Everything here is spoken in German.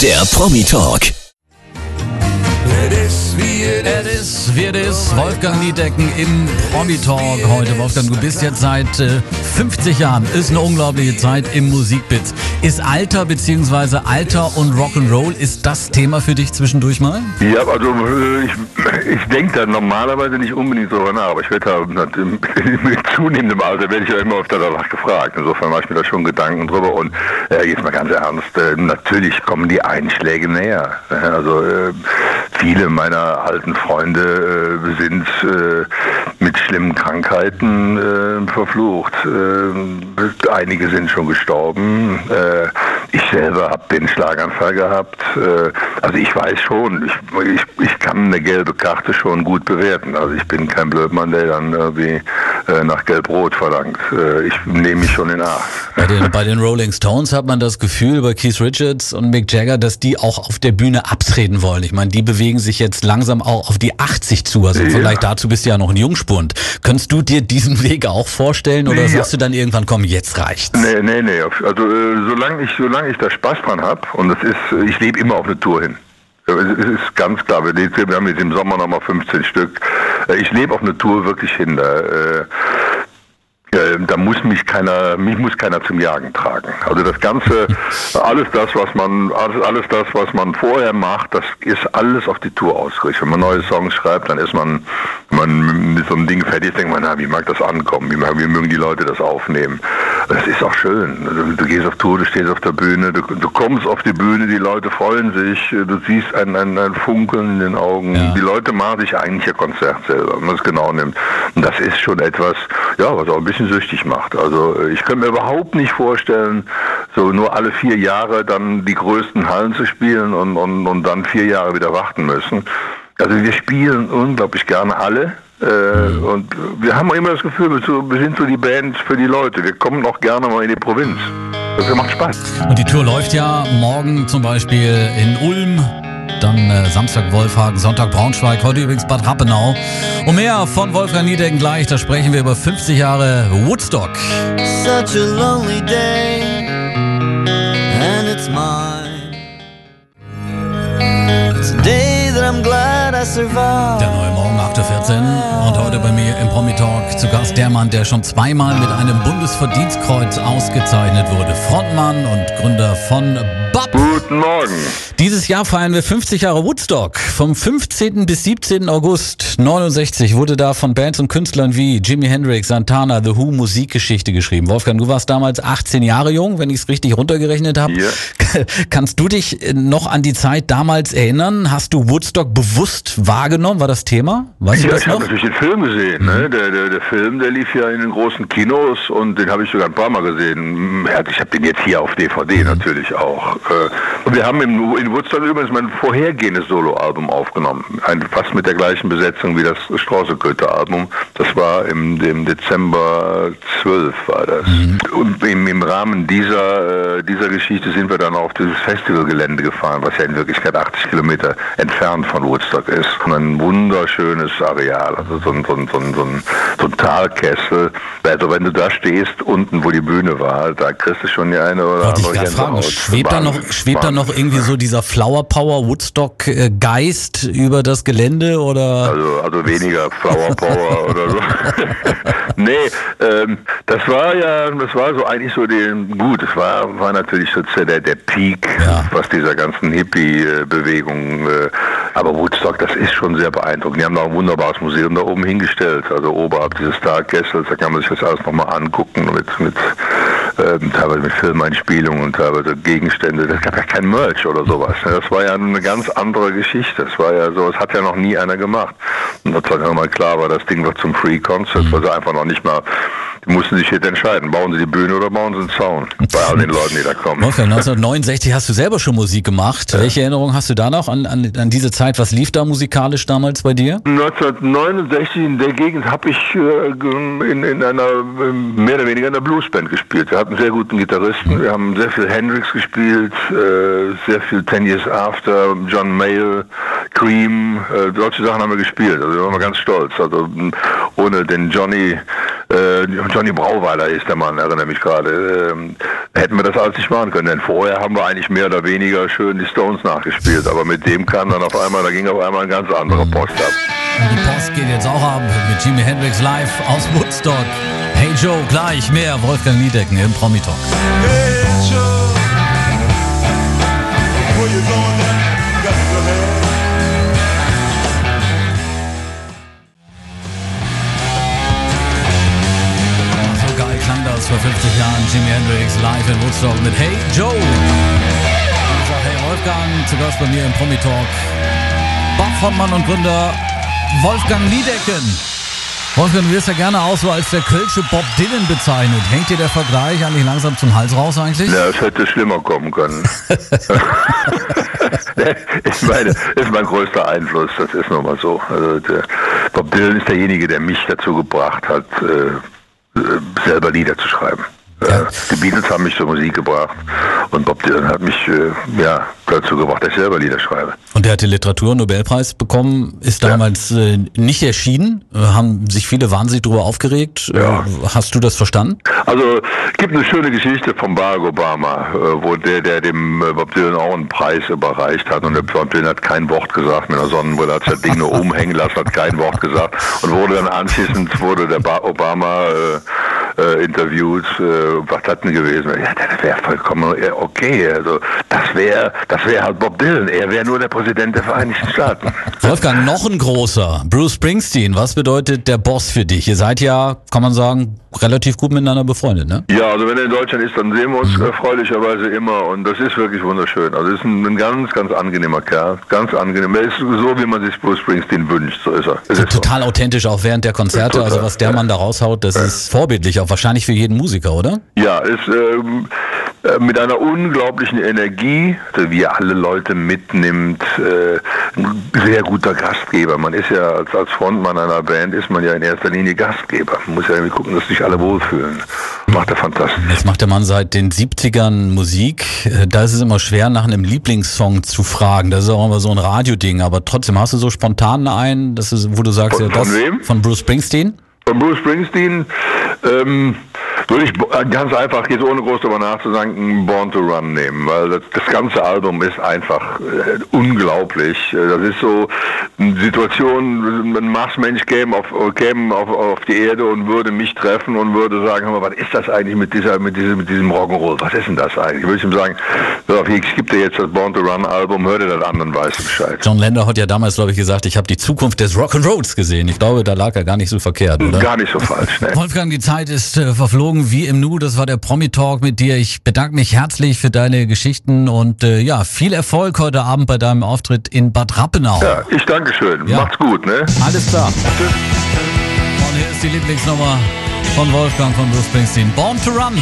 Der Promi Talk. Es wie es. Wolfgang Niedecken im Promi-Talk heute. Wolfgang, du bist jetzt seit äh, 50 Jahren. Ist eine unglaubliche Zeit im Musikbit. Ist Alter bzw. Alter und Rock'n'Roll, ist das Thema für dich zwischendurch mal? Ja, also äh, ich, ich denke da normalerweise nicht unbedingt drüber nach, aber ich werde da mit zunehmendem Alter werde ich ja immer öfter danach gefragt. Insofern mache ich mir da schon Gedanken drüber und äh, jetzt mal ganz ernst, äh, natürlich kommen die Einschläge näher. Also äh, viele meiner alten Freunde äh, sind äh, mit schlimmen Krankheiten äh, verflucht. Äh, einige sind schon gestorben. Äh, ich selber habe den Schlaganfall gehabt. Äh, also ich weiß schon, ich, ich, ich kann eine gelbe Karte schon gut bewerten. Also ich bin kein Blödmann, der dann irgendwie nach Gelb-Rot verlangt. ich nehme mich schon in Acht. Bei den, bei den Rolling Stones hat man das Gefühl, bei Keith Richards und Mick Jagger, dass die auch auf der Bühne abtreten wollen. Ich meine, die bewegen sich jetzt langsam auch auf die 80 zu. Also im Vergleich dazu bist du ja noch ein Jungspund. Könntest du dir diesen Weg auch vorstellen oder ja. sagst du dann irgendwann, komm, jetzt reicht's? Nee, nee, nee. Also äh, solange ich, solange ich da Spaß dran habe und das ist, ich lebe immer auf eine Tour hin. Es ist ganz klar, wir haben jetzt im Sommer nochmal 15 Stück. Äh, ich lebe auf eine Tour wirklich hin. Da, äh, äh, da muss mich keiner, mich muss keiner zum Jagen tragen. Also das Ganze, alles das, was man, alles, alles das, was man vorher macht, das ist alles auf die Tour ausgerichtet. Wenn man neue Songs schreibt, dann ist man, man mit so einem Ding fertig, denkt man, na, wie mag das ankommen? Wie, wie mögen die Leute das aufnehmen? Das ist auch schön. Du, du, gehst auf Tour, du stehst auf der Bühne, du, du, kommst auf die Bühne, die Leute freuen sich, du siehst ein, ein, ein Funkeln in den Augen. Ja. Die Leute machen sich eigentlich ihr Konzert selber, wenn man es genau nimmt. Und das ist schon etwas, ja, was auch ein bisschen süchtig macht. Also ich könnte mir überhaupt nicht vorstellen, so nur alle vier Jahre dann die größten Hallen zu spielen und, und, und dann vier Jahre wieder warten müssen. Also wir spielen unglaublich gerne alle. Äh, und wir haben immer das Gefühl, wir sind so die Band für die Leute. Wir kommen auch gerne mal in die Provinz. Das macht Spaß. Und die Tour läuft ja morgen zum Beispiel in Ulm, dann äh, Samstag Wolfhagen, Sonntag Braunschweig, heute übrigens Bad Rappenau. Und mehr von Wolfgang Niedecken gleich, da sprechen wir über 50 Jahre Woodstock. Such a lonely day, and it's mine. It's a day that I'm glad. Der neue Morgen 8.14 und heute bei mir im Promi Talk zu Gast der Mann, der schon zweimal mit einem Bundesverdienstkreuz ausgezeichnet wurde. Frontmann und Gründer von Bob. Guten Morgen. Dieses Jahr feiern wir 50 Jahre Woodstock. Vom 15. bis 17. August 69 wurde da von Bands und Künstlern wie Jimi Hendrix, Santana, The Who Musikgeschichte geschrieben. Wolfgang, du warst damals 18 Jahre jung, wenn ich es richtig runtergerechnet habe. Ja. Kannst du dich noch an die Zeit damals erinnern? Hast du Woodstock bewusst wahrgenommen? War das Thema? Weißt ja, ich habe natürlich den Film gesehen. Ne? Mhm. Der, der, der Film, der lief ja in den großen Kinos und den habe ich sogar ein paar Mal gesehen. Ich habe den jetzt hier auf DVD mhm. natürlich auch. Äh, und wir haben in Woodstock übrigens mein vorhergehendes Soloalbum aufgenommen. Ein, fast mit der gleichen Besetzung wie das Straußeköter-Album. Das war im, im Dezember 12 war das. Mhm. Und im, im, Rahmen dieser, äh, dieser Geschichte sind wir dann auf dieses Festivalgelände gefahren, was ja in Wirklichkeit 80 Kilometer entfernt von Woodstock ist. Und ein wunderschönes Areal, also so ein, so ein, so ein, so ein, so ein Talkessel. Also wenn du da stehst, unten wo die Bühne war, da kriegst du schon die eine oder andere Gänsehaut. Schwebt da noch, schwebt da noch irgendwie so dieser Flower Power Woodstock äh, Geist über das Gelände oder? Also, also weniger Flower Power oder so. nee, ähm, das war ja, das war so eigentlich so die, gut, es war, war natürlich so der, der Peak, ja. was dieser ganzen Hippie-Bewegung, äh, aber Woodstock, das ist schon sehr beeindruckend. Die haben da ein wunderbares Museum da oben hingestellt, also oberhalb dieses Starkessels, da kann man sich das alles nochmal angucken mit, mit ähm, teilweise mit Filmeinspielungen und teilweise Gegenstände. Das gab ja kein Merch oder sowas. Das war ja eine ganz andere Geschichte. Das war ja so, das hat ja noch nie einer gemacht. Und als dann mal klar war, das Ding wird zum Free Concert, weil sie einfach noch nicht mal mussten sich jetzt entscheiden, bauen sie die Bühne oder bauen sie einen Zaun bei all den Leuten, die da kommen. Wolfgang, 1969 hast du selber schon Musik gemacht. Ja. Welche Erinnerung hast du da noch an, an, an, diese Zeit? Was lief da musikalisch damals bei dir? 1969 in der Gegend habe ich äh, in, in einer äh, mehr oder weniger in einer Bluesband gespielt. Wir hatten einen sehr guten Gitarristen, wir haben sehr viel Hendrix gespielt, äh, sehr viel Ten Years After, John Mayall, Cream, äh, solche Sachen haben wir gespielt. Also wir waren ganz stolz. Also ohne den Johnny äh, Johnny Brauweiler ist der Mann, erinnere mich gerade. Ähm, hätten wir das alles nicht machen können. Denn vorher haben wir eigentlich mehr oder weniger schön die Stones nachgespielt. Aber mit dem kam dann auf einmal, da ging auf einmal ein ganz anderer Post ab. Die Post geht jetzt auch ab mit Jimi Hendrix live aus Woodstock. Hey Joe, gleich mehr Wolfgang Niedecken im Promi-Talk. Hey Joe, where you going vor 50 Jahren Jimi Hendrix live in Woodstock mit Hey Joe. Ich sage Hey Wolfgang, zu Gast bei mir im Promi Talk. Bachfrontmann und Gründer Wolfgang Niedecken. Wolfgang, du wirst ja gerne auch so als der Kölsche Bob Dylan bezeichnet. Hängt dir der Vergleich eigentlich langsam zum Hals raus eigentlich? Ja, es hätte schlimmer kommen können. ich meine, ist mein größter Einfluss, das ist nun mal so. Also Bob Dylan ist derjenige, der mich dazu gebracht hat, äh, selber Lieder zu schreiben. Ja. Äh, die Beatles haben mich zur Musik gebracht und Bob Dylan hat mich äh, ja, dazu gebracht, dass ich selber Lieder schreibe. Und der hat den Literaturnobelpreis bekommen, ist damals ja. äh, nicht erschienen, äh, haben sich viele wahnsinnig darüber aufgeregt. Ja. Hast du das verstanden? Also gibt eine schöne Geschichte von Barack Obama, wo der, der dem Bob Dylan auch einen Preis überreicht hat und der Bob Dylan hat kein Wort gesagt mit einer Sonnenbrille, hat das Ding nur umhängen lassen, hat kein Wort gesagt und wurde dann anschließend wurde der Obama äh, äh, interviewt, äh, was hat denn gewesen? Ja, das wäre vollkommen okay. Also das wäre das wäre halt Bob Dylan. Er wäre nur der Präsident der Vereinigten Staaten. Wolfgang, noch ein großer. Bruce Springsteen, was bedeutet der Boss für dich? Ihr seid ja, kann man sagen, relativ gut miteinander befreundet, ne? Ja, also wenn er in Deutschland ist, dann sehen wir uns mhm. erfreulicherweise immer und das ist wirklich wunderschön. Also ist ein, ein, ganz, ganz angenehmer Kerl, ganz angenehm. Er ist so, wie man sich Bruce Springsteen wünscht, so ist er. Also ist total so. authentisch auch während der Konzerte, also was der Mann da raushaut, das ja. ist vorbildlich, auch wahrscheinlich für jeden Musiker, oder? Ja, ist ähm, äh, mit einer unglaublichen Energie, wie er alle Leute mitnimmt, äh, ein sehr guter Gastgeber. Man ist ja als, als Frontmann einer Band, ist man ja in erster Linie Gastgeber. Man muss ja irgendwie gucken, dass sich alle wohlfühlen. Macht er fantastisch. Jetzt macht der Mann seit den 70ern Musik. Äh, da ist es immer schwer, nach einem Lieblingssong zu fragen. Das ist auch immer so ein Radioding. Aber trotzdem hast du so spontan einen, das ist, wo du sagst, von, ja, das von, wem? von Bruce Springsteen? Von Bruce Springsteen. Ähm, würde ich ganz einfach, jetzt ohne groß darüber nachzudenken, Born to Run nehmen, weil das, das ganze Album ist einfach äh, unglaublich. Das ist so eine Situation, ein Marsmensch käme auf, käme auf, auf die Erde und würde mich treffen und würde sagen, hör mal, was ist das eigentlich mit dieser, mit diesem, mit diesem Rock'n'Roll? Was ist denn das eigentlich? Würde ich ihm sagen, ich gebe dir jetzt das Born to Run Album, hör dir das an, dann weißt Bescheid. John Lender hat ja damals, glaube ich, gesagt, ich habe die Zukunft des Rock'n'Rolls gesehen. Ich glaube, da lag er gar nicht so verkehrt, oder? Gar nicht so falsch, ne? Wolfgang, die Zeit ist äh, verflogen geflogen wie im Nu. Das war der Promi-Talk mit dir. Ich bedanke mich herzlich für deine Geschichten und äh, ja, viel Erfolg heute Abend bei deinem Auftritt in Bad Rappenau. Ja, ich danke schön. Ja. Macht's gut, ne? Alles klar. Tschüss. Und hier ist die Lieblingsnummer von Wolfgang von Bruce Springsteen. Born to Run.